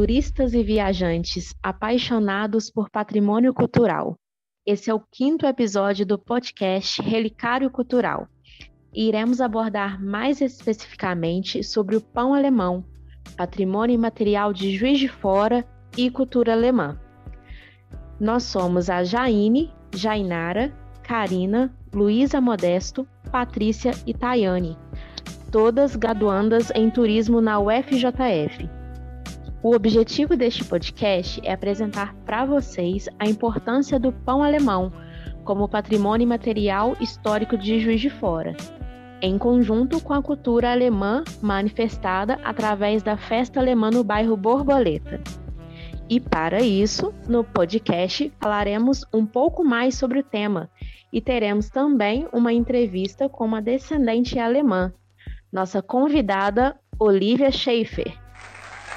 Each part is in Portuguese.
turistas e viajantes apaixonados por patrimônio cultural. Esse é o quinto episódio do podcast Relicário Cultural. Iremos abordar mais especificamente sobre o pão alemão, patrimônio imaterial de Juiz de Fora e cultura alemã. Nós somos a Jaine, Jainara, Karina, Luísa Modesto, Patrícia e Tayane, todas graduandas em turismo na UFJF. O objetivo deste podcast é apresentar para vocês a importância do pão alemão como patrimônio material histórico de Juiz de Fora, em conjunto com a cultura alemã manifestada através da festa alemã no bairro Borboleta. E para isso, no podcast falaremos um pouco mais sobre o tema e teremos também uma entrevista com uma descendente alemã, nossa convidada Olivia Schaefer.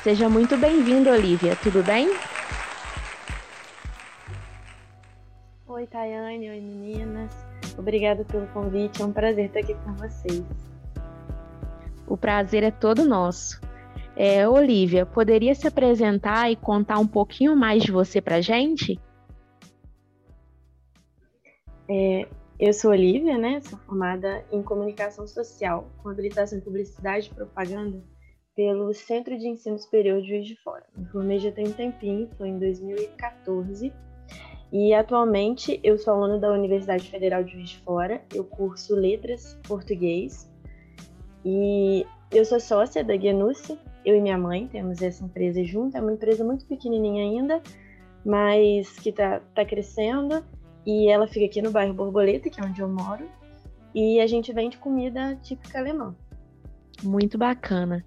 Seja muito bem-vinda, Olivia, tudo bem? Oi, Tayane, oi meninas. Obrigada pelo convite, é um prazer estar aqui com vocês. O prazer é todo nosso. É, Olivia, poderia se apresentar e contar um pouquinho mais de você para gente? É, eu sou Olivia, né? Sou formada em comunicação social, com habilitação em publicidade e propaganda pelo Centro de Ensino Superior de Juiz de Fora. Me formei já tem um tempinho, foi em 2014. E atualmente eu sou aluna da Universidade Federal de Juiz de Fora. Eu curso Letras Português. E eu sou sócia da Guianusse, eu e minha mãe temos essa empresa junto. É uma empresa muito pequenininha ainda, mas que está tá crescendo. E ela fica aqui no bairro Borboleta, que é onde eu moro. E a gente vende comida típica alemã. Muito bacana.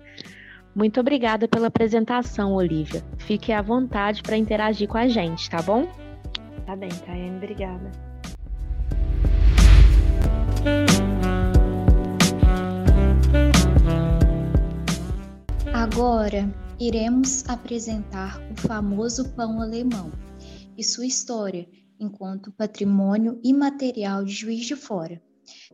Muito obrigada pela apresentação, Olivia. Fique à vontade para interagir com a gente, tá bom? Tá bem, Tayane. Obrigada. Agora iremos apresentar o famoso pão alemão e sua história enquanto patrimônio imaterial de Juiz de Fora,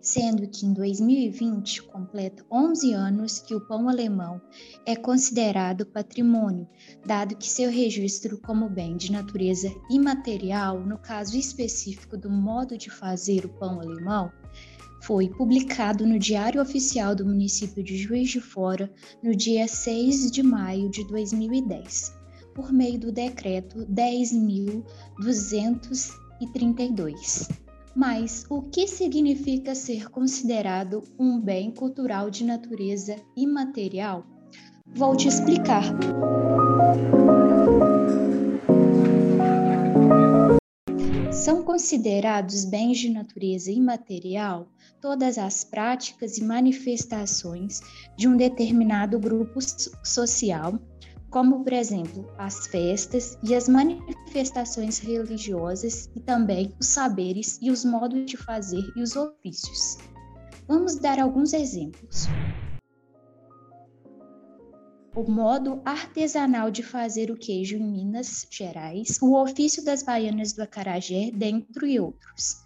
sendo que em 2020 completa 11 anos que o pão alemão é considerado patrimônio, dado que seu registro como bem de natureza imaterial, no caso específico do modo de fazer o pão alemão, foi publicado no Diário Oficial do Município de Juiz de Fora no dia 6 de maio de 2010, por meio do Decreto 10.232. Mas o que significa ser considerado um bem cultural de natureza imaterial? Vou te explicar. São considerados bens de natureza imaterial todas as práticas e manifestações de um determinado grupo social, como, por exemplo, as festas e as manifestações religiosas e também os saberes e os modos de fazer e os ofícios. Vamos dar alguns exemplos o modo artesanal de fazer o queijo em Minas Gerais, o ofício das baianas do acarajé, dentre outros.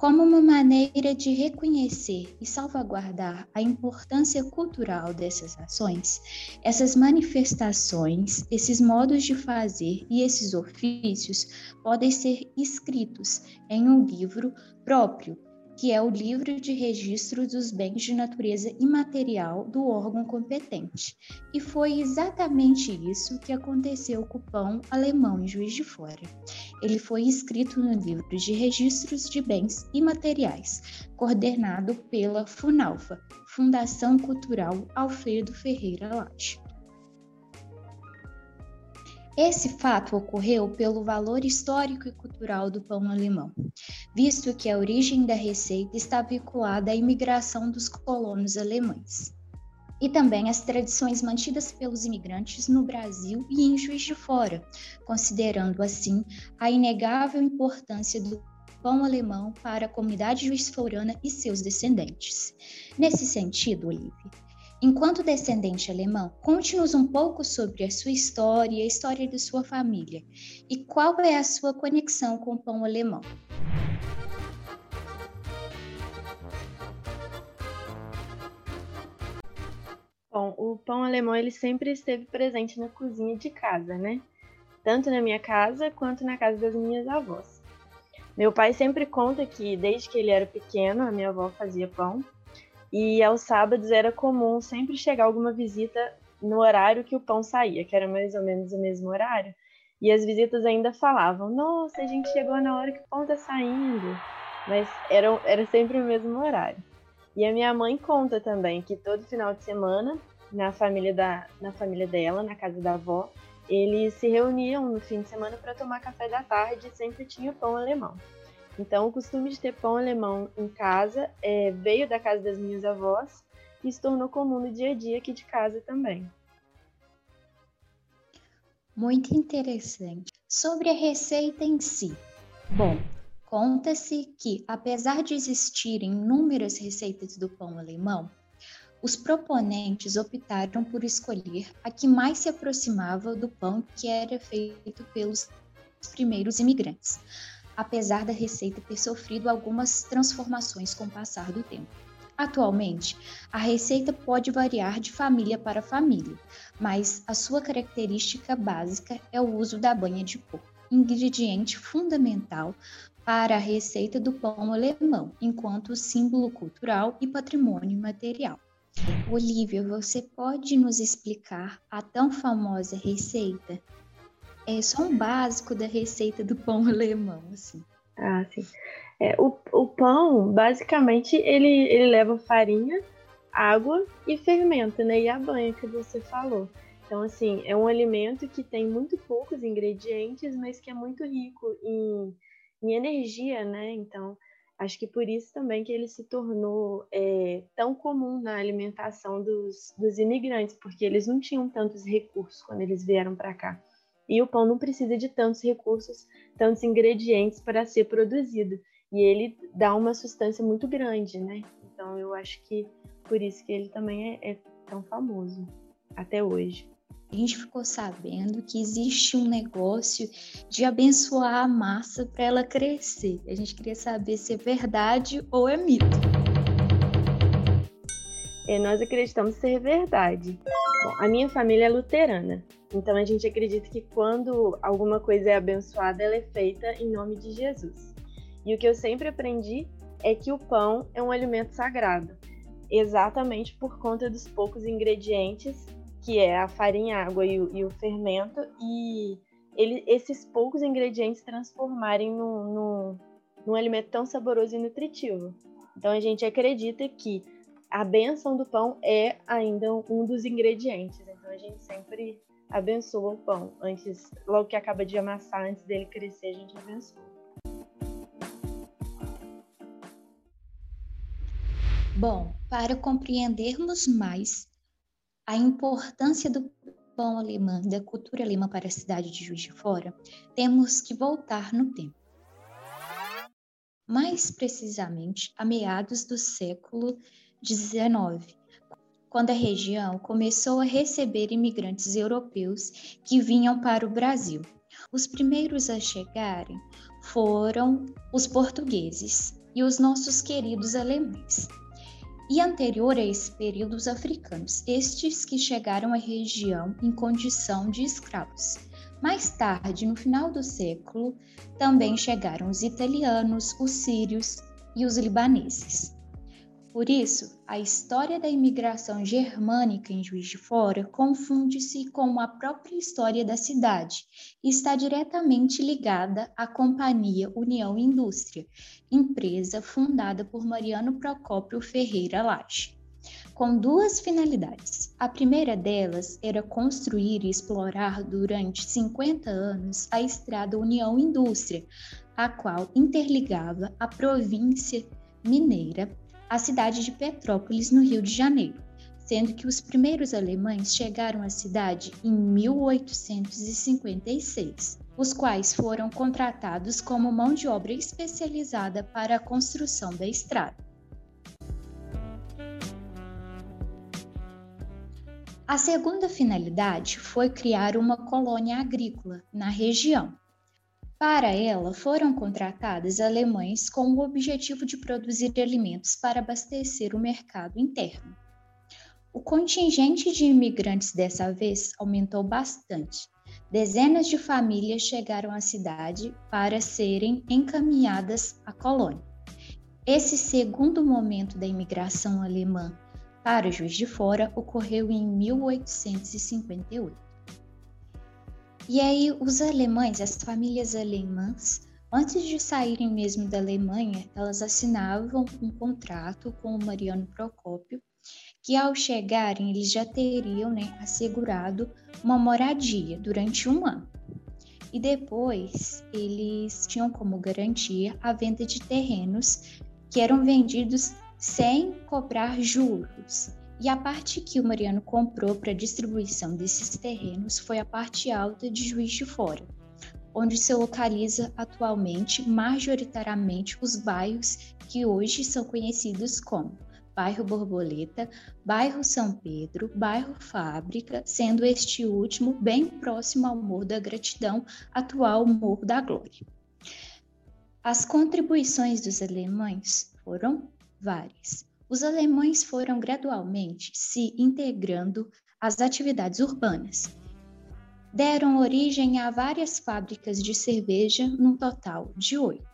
Como uma maneira de reconhecer e salvaguardar a importância cultural dessas ações, essas manifestações, esses modos de fazer e esses ofícios podem ser escritos em um livro próprio que é o livro de registro dos bens de natureza imaterial do órgão competente. E foi exatamente isso que aconteceu com o pão alemão em Juiz de Fora. Ele foi escrito no livro de registros de bens imateriais, coordenado pela FUNALFA, Fundação Cultural Alfredo Ferreira Laje. Esse fato ocorreu pelo valor histórico e cultural do pão alemão, visto que a origem da receita está vinculada à imigração dos colonos alemães. E também as tradições mantidas pelos imigrantes no Brasil e em Juiz de Fora, considerando assim a inegável importância do pão alemão para a comunidade juiz-florana e seus descendentes. Nesse sentido, Olivia, Enquanto descendente alemão, conte-nos um pouco sobre a sua história e a história de sua família. E qual é a sua conexão com o pão alemão? Bom, o pão alemão ele sempre esteve presente na cozinha de casa, né? Tanto na minha casa quanto na casa das minhas avós. Meu pai sempre conta que desde que ele era pequeno, a minha avó fazia pão e aos sábados era comum sempre chegar alguma visita no horário que o pão saía, que era mais ou menos o mesmo horário. E as visitas ainda falavam: Nossa, a gente chegou na hora que o pão tá saindo. Mas era, era sempre o mesmo horário. E a minha mãe conta também que todo final de semana, na família, da, na família dela, na casa da avó, eles se reuniam no fim de semana para tomar café da tarde e sempre tinha pão alemão. Então, o costume de ter pão alemão em casa é, veio da casa das minhas avós e se tornou comum no dia a dia aqui de casa também. Muito interessante. Sobre a receita em si. Bom, conta-se que, apesar de existirem inúmeras receitas do pão alemão, os proponentes optaram por escolher a que mais se aproximava do pão que era feito pelos primeiros imigrantes, apesar da receita ter sofrido algumas transformações com o passar do tempo. Atualmente, a receita pode variar de família para família, mas a sua característica básica é o uso da banha de porco, ingrediente fundamental para a receita do pão alemão, enquanto símbolo cultural e patrimônio material. Olivia, você pode nos explicar a tão famosa receita é só um básico da receita do pão alemão, assim. Ah, sim. É, o, o pão, basicamente, ele, ele leva farinha, água e fermento, né? E a banha que você falou. Então, assim, é um alimento que tem muito poucos ingredientes, mas que é muito rico em, em energia, né? Então, acho que por isso também que ele se tornou é, tão comum na alimentação dos, dos imigrantes, porque eles não tinham tantos recursos quando eles vieram para cá. E o pão não precisa de tantos recursos, tantos ingredientes para ser produzido. E ele dá uma sustância muito grande, né? Então eu acho que por isso que ele também é, é tão famoso até hoje. A gente ficou sabendo que existe um negócio de abençoar a massa para ela crescer. A gente queria saber se é verdade ou é mito. E nós acreditamos ser verdade. Bom, a minha família é luterana, então a gente acredita que quando alguma coisa é abençoada, ela é feita em nome de Jesus. E o que eu sempre aprendi é que o pão é um alimento sagrado, exatamente por conta dos poucos ingredientes, que é a farinha, a água e o, e o fermento, e ele, esses poucos ingredientes transformarem num, num, num alimento tão saboroso e nutritivo. Então a gente acredita que a benção do pão é ainda um dos ingredientes. Então a gente sempre abençoa o pão antes, logo que acaba de amassar, antes dele crescer, a gente abençoa. Bom, para compreendermos mais a importância do pão alemão, da cultura alemã para a cidade de Juiz de Fora, temos que voltar no tempo. Mais precisamente, a meados do século 19, quando a região começou a receber imigrantes europeus que vinham para o Brasil. Os primeiros a chegarem foram os portugueses e os nossos queridos alemães. E anterior a esse período, os africanos, estes que chegaram à região em condição de escravos. Mais tarde, no final do século, também chegaram os italianos, os sírios e os libaneses. Por isso, a história da imigração germânica em Juiz de Fora confunde-se com a própria história da cidade e está diretamente ligada à Companhia União Indústria, empresa fundada por Mariano Procópio Ferreira Laje, com duas finalidades. A primeira delas era construir e explorar durante 50 anos a estrada União Indústria, a qual interligava a província mineira a cidade de Petrópolis, no Rio de Janeiro, sendo que os primeiros alemães chegaram à cidade em 1856, os quais foram contratados como mão de obra especializada para a construção da estrada. A segunda finalidade foi criar uma colônia agrícola na região, para ela, foram contratadas alemães com o objetivo de produzir alimentos para abastecer o mercado interno. O contingente de imigrantes dessa vez aumentou bastante. Dezenas de famílias chegaram à cidade para serem encaminhadas à colônia. Esse segundo momento da imigração alemã para o Juiz de Fora ocorreu em 1858. E aí, os alemães, as famílias alemãs, antes de saírem mesmo da Alemanha, elas assinavam um contrato com o Mariano Procópio, que ao chegarem eles já teriam né, assegurado uma moradia durante um ano. E depois eles tinham como garantia a venda de terrenos que eram vendidos sem cobrar juros. E a parte que o Mariano comprou para distribuição desses terrenos foi a parte alta de Juiz de Fora, onde se localiza atualmente majoritariamente os bairros que hoje são conhecidos como bairro Borboleta, bairro São Pedro, bairro Fábrica, sendo este último bem próximo ao Morro da Gratidão, atual Morro da Glória. As contribuições dos alemães foram várias. Os alemães foram gradualmente se integrando às atividades urbanas. Deram origem a várias fábricas de cerveja, num total de oito.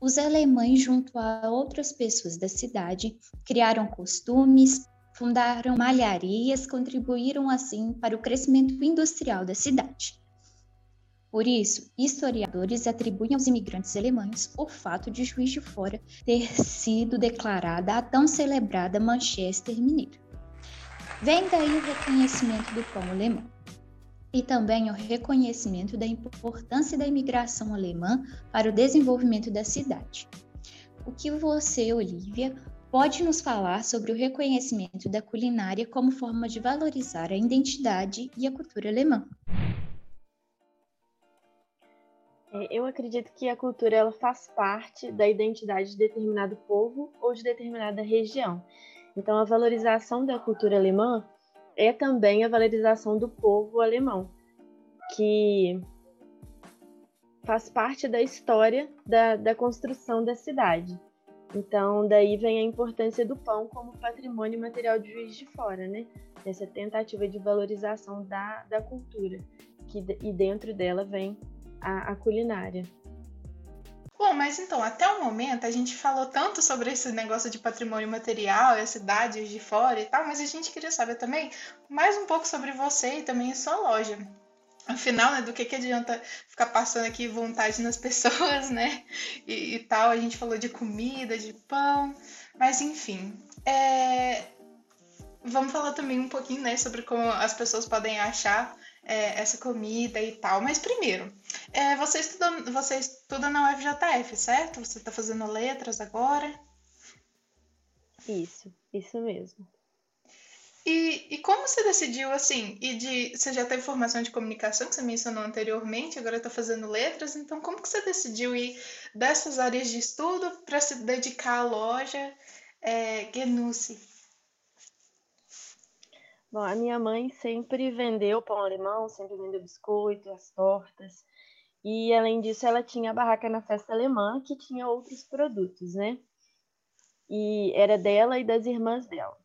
Os alemães, junto a outras pessoas da cidade, criaram costumes, fundaram malharias, contribuíram assim para o crescimento industrial da cidade. Por isso, historiadores atribuem aos imigrantes alemães o fato de Juiz de Fora ter sido declarada a tão celebrada Manchester Mineira. Vem daí o reconhecimento do pão alemão e também o reconhecimento da importância da imigração alemã para o desenvolvimento da cidade. O que você, Olivia, pode nos falar sobre o reconhecimento da culinária como forma de valorizar a identidade e a cultura alemã? É, eu acredito que a cultura ela faz parte da identidade de determinado povo ou de determinada região. Então, a valorização da cultura alemã é também a valorização do povo alemão, que faz parte da história da, da construção da cidade. Então, daí vem a importância do pão como patrimônio material de Juiz de Fora, né? Essa tentativa de valorização da, da cultura, que, e dentro dela vem a, a culinária. Bom, mas então, até o momento a gente falou tanto sobre esse negócio de patrimônio material, as cidades de fora e tal, mas a gente queria saber também mais um pouco sobre você e também a sua loja. Afinal, né, do que, que adianta ficar passando aqui vontade nas pessoas, né? E, e tal, a gente falou de comida, de pão, mas enfim. É... Vamos falar também um pouquinho, né, sobre como as pessoas podem achar é, essa comida e tal. Mas primeiro, é, você, estuda, você estuda na UFJF, certo? Você está fazendo letras agora? Isso, isso mesmo. E, e como você decidiu assim? E de você já teve formação de comunicação que você mencionou anteriormente, agora está fazendo letras. Então, como que você decidiu ir dessas áreas de estudo para se dedicar à loja é, Genusse? Bom, a minha mãe sempre vendeu pão alemão, sempre vendeu biscoito, as tortas. E além disso, ela tinha a barraca na festa alemã, que tinha outros produtos, né? E era dela e das irmãs dela.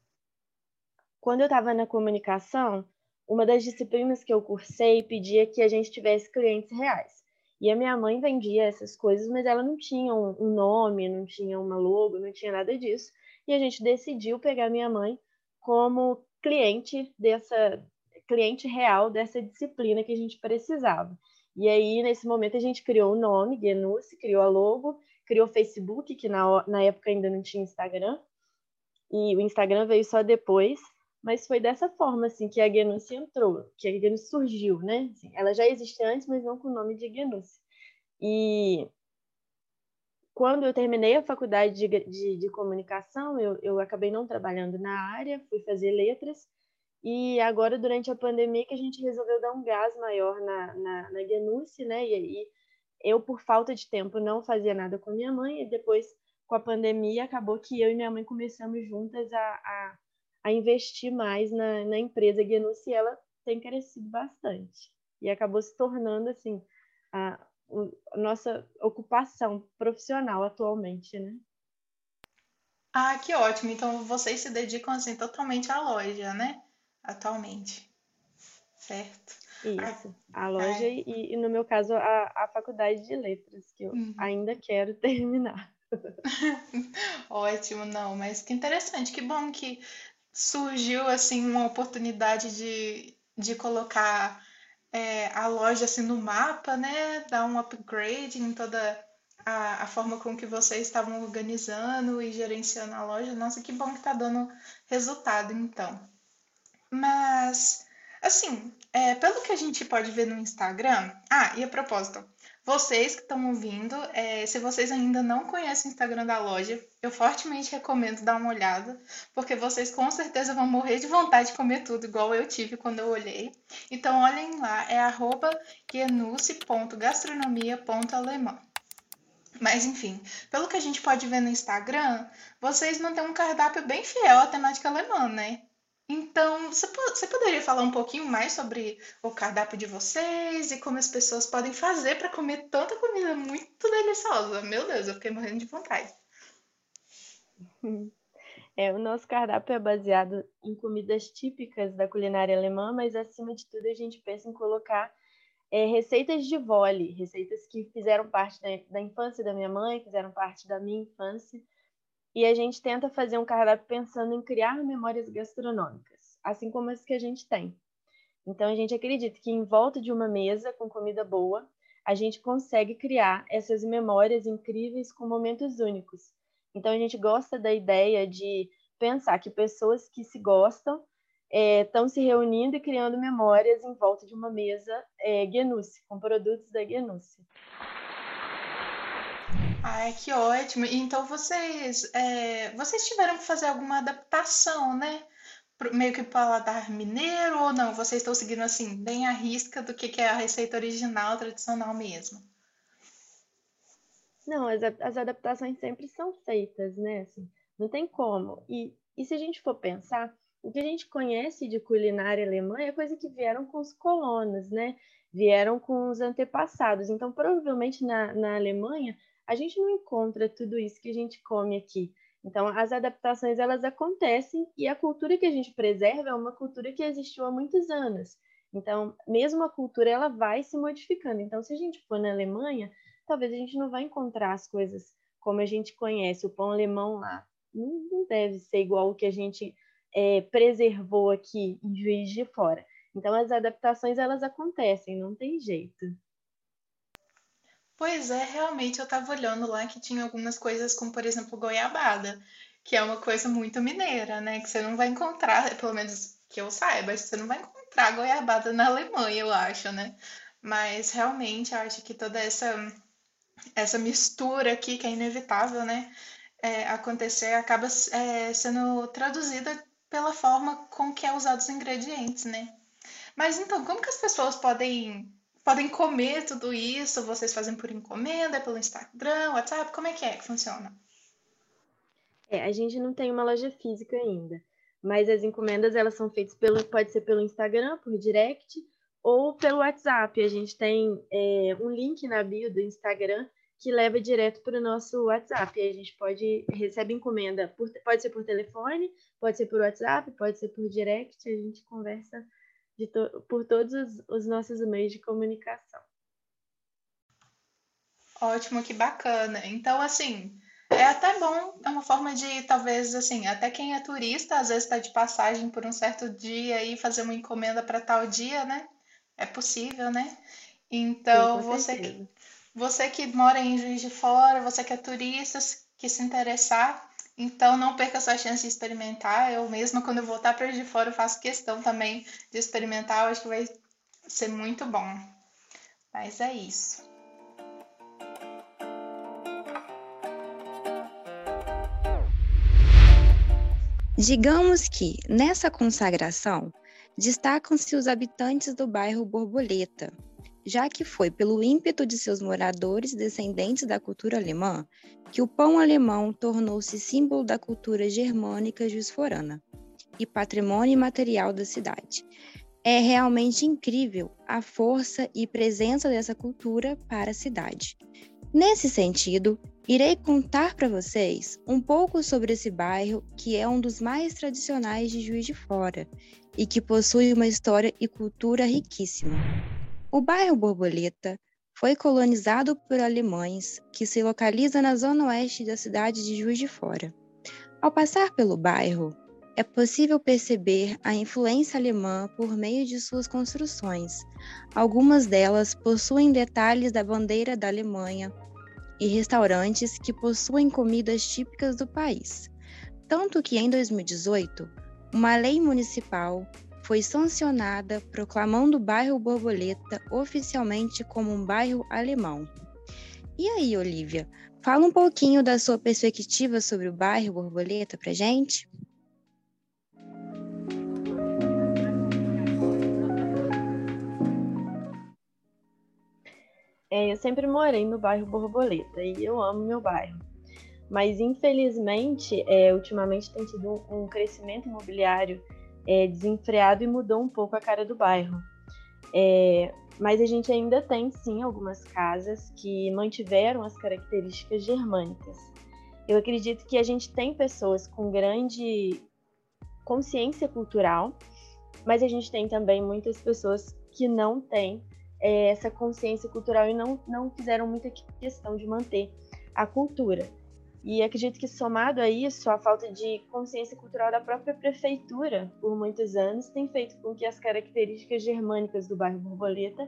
Quando eu estava na comunicação, uma das disciplinas que eu cursei pedia que a gente tivesse clientes reais. E a minha mãe vendia essas coisas, mas ela não tinha um nome, não tinha uma logo, não tinha nada disso. E a gente decidiu pegar minha mãe como cliente dessa cliente real dessa disciplina que a gente precisava. E aí, nesse momento, a gente criou o nome, Genuce, criou a logo, criou o Facebook, que na, na época ainda não tinha Instagram, e o Instagram veio só depois, mas foi dessa forma, assim, que a Genuce entrou, que a Genuce surgiu, né? Assim, ela já existia antes, mas não com o nome de Genuce. E quando eu terminei a faculdade de, de, de comunicação, eu, eu acabei não trabalhando na área, fui fazer letras, e agora, durante a pandemia, que a gente resolveu dar um gás maior na, na, na né? E aí, eu, por falta de tempo, não fazia nada com minha mãe, e depois, com a pandemia, acabou que eu e minha mãe começamos juntas a, a, a investir mais na, na empresa Genuce, e ela tem crescido bastante. E acabou se tornando, assim, a nossa ocupação profissional atualmente, né? Ah, que ótimo. Então vocês se dedicam assim totalmente à loja, né? Atualmente. Certo. Isso, a loja e, e, no meu caso, a, a faculdade de letras, que eu uhum. ainda quero terminar. Ótimo, não, mas que interessante, que bom que surgiu assim uma oportunidade de, de colocar é, a loja assim no mapa, né? Dar um upgrade em toda a, a forma com que vocês estavam organizando e gerenciando a loja. Nossa, que bom que tá dando resultado, então. Mas, assim, é, pelo que a gente pode ver no Instagram. Ah, e a propósito, vocês que estão ouvindo, é, se vocês ainda não conhecem o Instagram da loja, eu fortemente recomendo dar uma olhada, porque vocês com certeza vão morrer de vontade de comer tudo, igual eu tive quando eu olhei. Então olhem lá, é arroba genuce.gastronomia.alemão. Mas enfim, pelo que a gente pode ver no Instagram, vocês mantêm um cardápio bem fiel à temática alemã, né? Então, você, poderia falar um pouquinho mais sobre o cardápio de vocês e como as pessoas podem fazer para comer tanta comida muito deliciosa? Meu Deus, eu fiquei morrendo de vontade. É, o nosso cardápio é baseado em comidas típicas da culinária alemã, mas acima de tudo a gente pensa em colocar é, receitas de vole, receitas que fizeram parte da, da infância da minha mãe, fizeram parte da minha infância e a gente tenta fazer um cardápio pensando em criar memórias gastronômicas, assim como as que a gente tem. Então a gente acredita que em volta de uma mesa com comida boa, a gente consegue criar essas memórias incríveis com momentos únicos. Então a gente gosta da ideia de pensar que pessoas que se gostam estão é, se reunindo e criando memórias em volta de uma mesa é, com produtos da Genusse. Ai, que ótimo. Então vocês, é, vocês tiveram que fazer alguma adaptação, né? Meio que paladar mineiro ou não? Vocês estão seguindo assim, bem a risca do que, que é a receita original, tradicional mesmo? Não, as, as adaptações sempre são feitas, né? Assim, não tem como. E, e se a gente for pensar, o que a gente conhece de culinária alemã é coisa que vieram com os colonos, né? Vieram com os antepassados. Então, provavelmente na, na Alemanha a gente não encontra tudo isso que a gente come aqui. Então, as adaptações elas acontecem e a cultura que a gente preserva é uma cultura que existiu há muitos anos. Então, mesmo a cultura ela vai se modificando. Então, se a gente for na Alemanha, talvez a gente não vai encontrar as coisas como a gente conhece, o pão alemão lá. Não, deve ser igual o que a gente é, preservou aqui em Juiz de Fora. Então, as adaptações elas acontecem, não tem jeito. Pois é, realmente eu tava olhando lá que tinha algumas coisas como, por exemplo, goiabada, que é uma coisa muito mineira, né? Que você não vai encontrar, pelo menos que eu saiba, você não vai encontrar goiabada na Alemanha, eu acho, né? Mas realmente acho que toda essa essa mistura aqui, que é inevitável, né? É, acontecer, acaba é, sendo traduzida pela forma com que é usados os ingredientes, né? Mas então, como que as pessoas podem podem comer tudo isso? Vocês fazem por encomenda, pelo Instagram, WhatsApp? Como é que é que funciona? É, a gente não tem uma loja física ainda, mas as encomendas elas são feitas pelo, pode ser pelo Instagram, por direct ou pelo WhatsApp. A gente tem é, um link na bio do Instagram que leva direto para o nosso WhatsApp. A gente pode recebe encomenda, por, pode ser por telefone, pode ser por WhatsApp, pode ser por direct. A gente conversa to por todos os, os nossos meios de comunicação. Ótimo, que bacana. Então, assim, é até bom, é uma forma de, talvez, assim, até quem é turista, às vezes está de passagem por um certo dia e fazer uma encomenda para tal dia, né? É possível, né? Então, Sim, você, que, você que mora em Juiz de Fora, você que é turista, que se interessar, então, não perca essa chance de experimentar. Eu mesma, quando eu voltar para de fora, eu faço questão também de experimentar. Eu acho que vai ser muito bom. Mas é isso. Digamos que, nessa consagração, destacam-se os habitantes do bairro Borboleta, já que foi pelo ímpeto de seus moradores descendentes da cultura alemã que o pão alemão tornou-se símbolo da cultura germânica jusforana e patrimônio material da cidade. É realmente incrível a força e presença dessa cultura para a cidade. Nesse sentido, Irei contar para vocês um pouco sobre esse bairro que é um dos mais tradicionais de Juiz de Fora e que possui uma história e cultura riquíssima. O bairro Borboleta foi colonizado por alemães que se localiza na zona oeste da cidade de Juiz de Fora. Ao passar pelo bairro, é possível perceber a influência alemã por meio de suas construções. Algumas delas possuem detalhes da bandeira da Alemanha e restaurantes que possuem comidas típicas do país. Tanto que em 2018, uma lei municipal foi sancionada proclamando o bairro Borboleta oficialmente como um bairro alemão. E aí, Olivia, fala um pouquinho da sua perspectiva sobre o bairro Borboleta para gente? É, eu sempre morei no bairro Borboleta e eu amo meu bairro. Mas, infelizmente, é, ultimamente tem tido um, um crescimento imobiliário é, desenfreado e mudou um pouco a cara do bairro. É, mas a gente ainda tem, sim, algumas casas que mantiveram as características germânicas. Eu acredito que a gente tem pessoas com grande consciência cultural, mas a gente tem também muitas pessoas que não têm é, essa consciência cultural e não, não fizeram muita questão de manter a cultura. E acredito que, somado a isso, a falta de consciência cultural da própria prefeitura, por muitos anos, tem feito com que as características germânicas do bairro Borboleta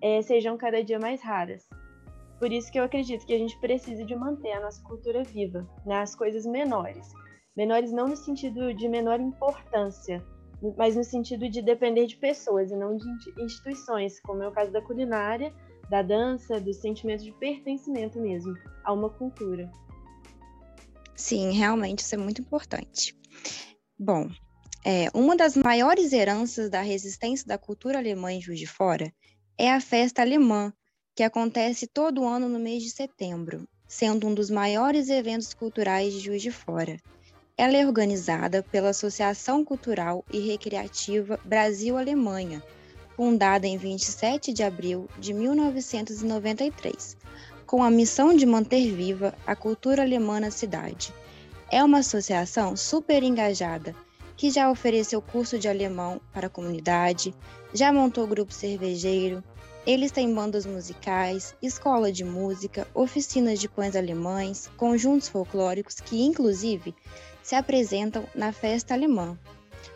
é, sejam cada dia mais raras. Por isso que eu acredito que a gente precisa de manter a nossa cultura viva, nas coisas menores. Menores não no sentido de menor importância, mas no sentido de depender de pessoas e não de instituições, como é o caso da culinária, da dança, do sentimento de pertencimento mesmo a uma cultura. Sim, realmente isso é muito importante. Bom, é, uma das maiores heranças da resistência da cultura alemã em Juiz de Fora é a festa alemã, que acontece todo ano no mês de setembro, sendo um dos maiores eventos culturais de Juiz de Fora. Ela é organizada pela Associação Cultural e Recreativa Brasil-Alemanha, fundada em 27 de abril de 1993, com a missão de manter viva a cultura alemã na cidade. É uma associação super engajada que já ofereceu curso de alemão para a comunidade, já montou grupo cervejeiro, eles têm bandas musicais, escola de música, oficinas de pães alemães, conjuntos folclóricos que, inclusive, se apresentam na festa alemã.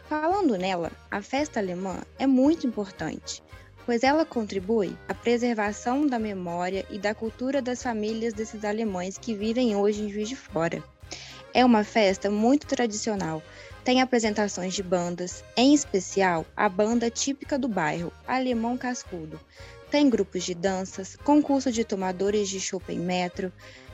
Falando nela, a festa alemã é muito importante, pois ela contribui à preservação da memória e da cultura das famílias desses alemães que vivem hoje em Juiz de Fora. É uma festa muito tradicional, tem apresentações de bandas, em especial a banda típica do bairro, Alemão Cascudo. Tem grupos de danças, concurso de tomadores de chopp em metro,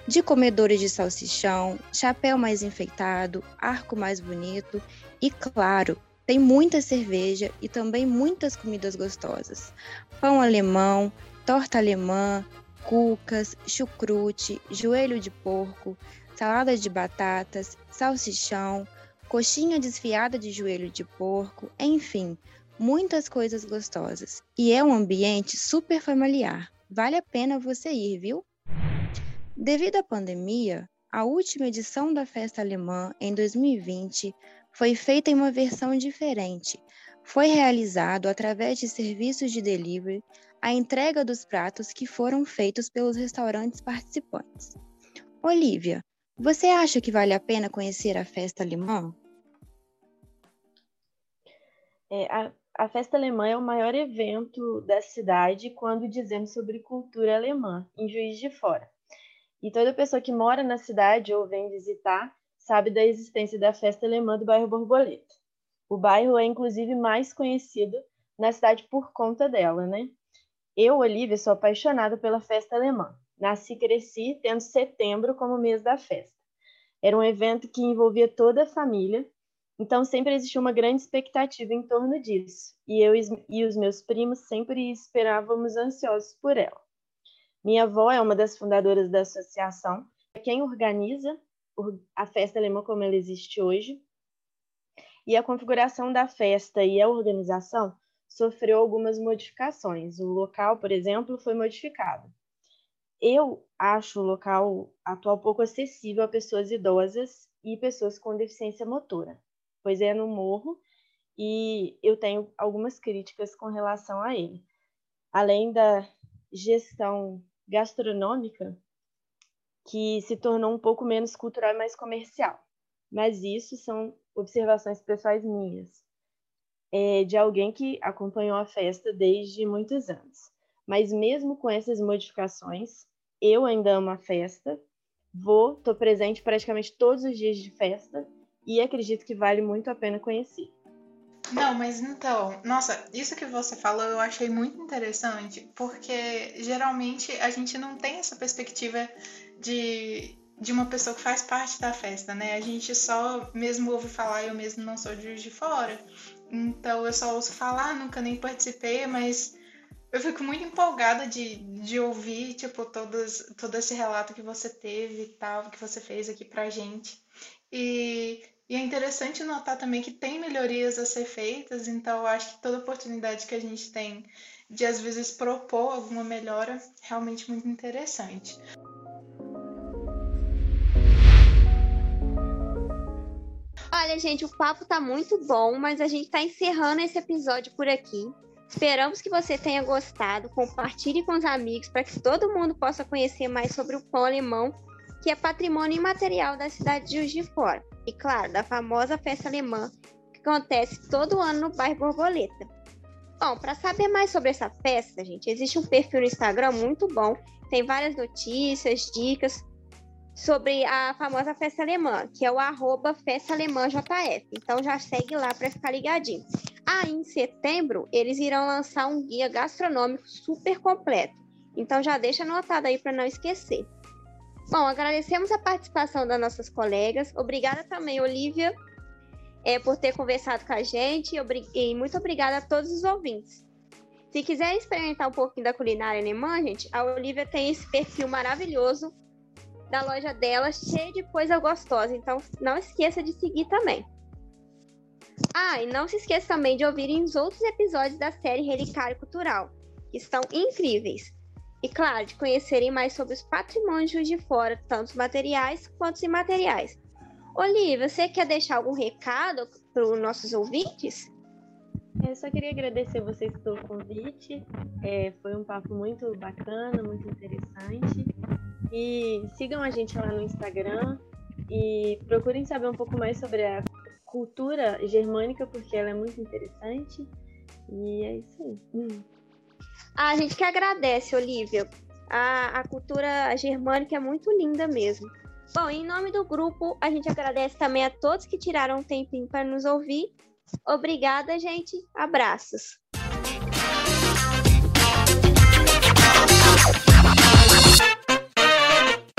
de comedores de salsichão, chapéu mais enfeitado, arco mais bonito e, claro, tem muita cerveja e também muitas comidas gostosas. Pão alemão, torta alemã, cucas, chucrute, joelho de porco, salada de batatas, salsichão, coxinha desfiada de joelho de porco, enfim, muitas coisas gostosas. E é um ambiente super familiar. Vale a pena você ir, viu? Devido à pandemia, a última edição da festa alemã, em 2020, foi feita em uma versão diferente. Foi realizado através de serviços de delivery a entrega dos pratos que foram feitos pelos restaurantes participantes. Olivia, você acha que vale a pena conhecer a festa alemã? É, a, a festa alemã é o maior evento da cidade quando dizemos sobre cultura alemã, em Juiz de Fora. E toda pessoa que mora na cidade ou vem visitar sabe da existência da festa alemã do bairro Borboleta. O bairro é inclusive mais conhecido na cidade por conta dela, né? Eu, Olivia, sou apaixonada pela festa alemã. Nasci e cresci tendo setembro como mês da festa. Era um evento que envolvia toda a família, então sempre existia uma grande expectativa em torno disso. E eu e os meus primos sempre esperávamos ansiosos por ela. Minha avó é uma das fundadoras da associação, é quem organiza a festa alemã como ela existe hoje. E a configuração da festa e a organização sofreu algumas modificações. O local, por exemplo, foi modificado. eu acho o local atual pouco acessível a pessoas idosas e pessoas com deficiência motora, pois é no morro e eu tenho algumas críticas com relação a ele. Além da gestão gastronômica, que se tornou um pouco menos cultural e mais comercial. Mas isso são observações pessoais minhas, é, de alguém que acompanhou a festa desde muitos anos. Mas mesmo com essas modificações, eu ainda amo a festa, vou, estou presente praticamente todos os dias de festa e acredito que vale muito a pena conhecer. Não, mas então, nossa, isso que você falou eu achei muito interessante, porque geralmente a gente não tem essa perspectiva de, de uma pessoa que faz parte da festa, né? A gente só mesmo ouve falar, eu mesmo não sou de de Fora, então eu só ouço falar, nunca nem participei, mas eu fico muito empolgada de, de ouvir, tipo, todos, todo esse relato que você teve e tal, que você fez aqui pra gente. E e é interessante notar também que tem melhorias a ser feitas, então eu acho que toda oportunidade que a gente tem de às vezes propor alguma melhora realmente muito interessante. Olha, gente, o papo tá muito bom, mas a gente tá encerrando esse episódio por aqui. Esperamos que você tenha gostado. Compartilhe com os amigos para que todo mundo possa conhecer mais sobre o pão alemão, que é patrimônio imaterial da cidade de Juiz de Fora e, claro, da famosa festa alemã que acontece todo ano no bairro Borboleta. Bom, para saber mais sobre essa festa, gente, existe um perfil no Instagram muito bom, tem várias notícias, dicas sobre a famosa festa alemã, que é o arroba festa alemã JF. Então já segue lá para ficar ligadinho. Aí em setembro eles irão lançar um guia gastronômico super completo. Então já deixa anotado aí para não esquecer. Bom, agradecemos a participação das nossas colegas. Obrigada também, Olivia, é, por ter conversado com a gente. E muito obrigada a todos os ouvintes. Se quiser experimentar um pouquinho da culinária alemã, gente, a Olivia tem esse perfil maravilhoso da loja dela, cheio de coisa gostosa. Então, não esqueça de seguir também. Ah, e não se esqueça também de ouvirem os outros episódios da série Relicário Cultural, que estão incríveis. E, claro, de conhecerem mais sobre os patrimônios de fora, tanto materiais quanto imateriais. Olivia, você quer deixar algum recado para os nossos ouvintes? Eu só queria agradecer vocês pelo convite. É, foi um papo muito bacana, muito interessante. E sigam a gente lá no Instagram e procurem saber um pouco mais sobre a cultura germânica, porque ela é muito interessante. E é isso aí. Hum. A gente que agradece, Olivia. A, a cultura germânica é muito linda mesmo. Bom, em nome do grupo, a gente agradece também a todos que tiraram um tempinho para nos ouvir. Obrigada, gente. Abraços.